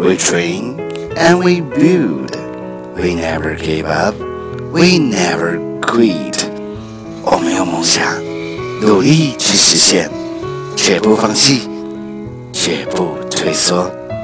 We train and we build. We never give up. We never quit. 我们有梦想，努力去实现，绝不放弃，绝不退缩。